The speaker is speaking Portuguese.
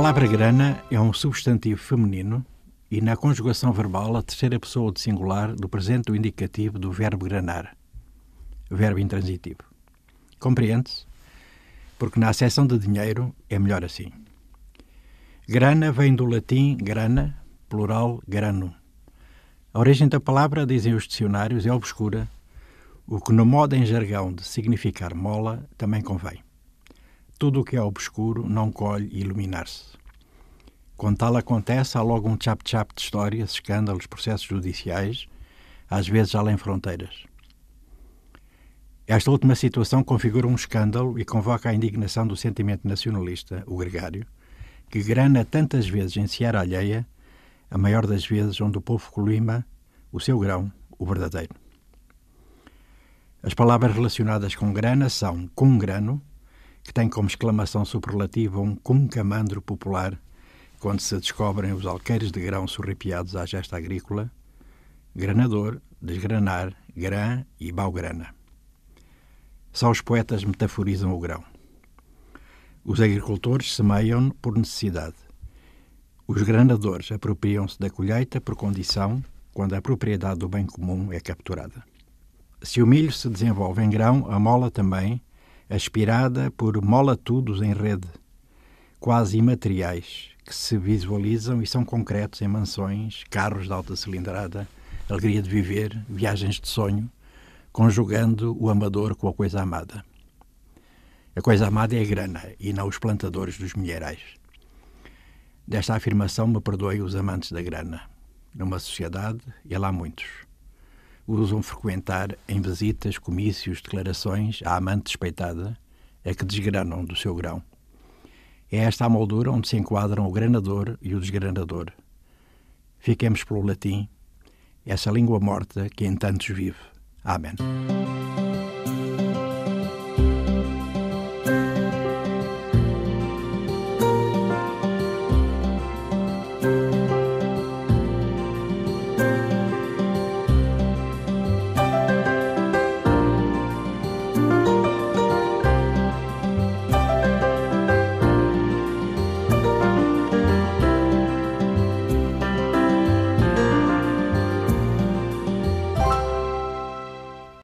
palavra grana é um substantivo feminino e, na conjugação verbal, a terceira pessoa de singular do presente indicativo do verbo granar, verbo intransitivo. Compreende-se? Porque na acessão de dinheiro é melhor assim. Grana vem do latim grana, plural grano. A origem da palavra, dizem os dicionários, é obscura, o que no modo em jargão de significar mola também convém. Tudo o que é obscuro não colhe iluminar-se. Quando tal acontece, há logo um chap-chap de histórias, escândalos, processos judiciais, às vezes além fronteiras. Esta última situação configura um escândalo e convoca a indignação do sentimento nacionalista, o gregário, que grana tantas vezes em seara alheia, a maior das vezes onde o povo colima o seu grão, o verdadeiro. As palavras relacionadas com grana são com grano, que tem como exclamação superlativa um cuncamandro popular, quando se descobrem os alqueires de grão sorripiados à gesta agrícola, granador, desgranar, grã e baugrana. Só os poetas metaforizam o grão. Os agricultores semeiam por necessidade. Os granadores apropriam-se da colheita por condição quando a propriedade do bem comum é capturada. Se o milho se desenvolve em grão, a mola também, aspirada por mola-tudos em rede, quase imateriais, que se visualizam e são concretos em mansões, carros de alta cilindrada, alegria de viver, viagens de sonho, conjugando o amador com a coisa amada. A coisa amada é a grana e não os plantadores dos milheirais. Desta afirmação me perdoem os amantes da grana. Numa sociedade, e lá há muitos usam frequentar em visitas, comícios, declarações a amante despeitada, a que desgranam do seu grão. É esta a moldura onde se enquadram o granador e o desgranador. Fiquemos pelo latim, essa língua morta que em tantos vive. Amém.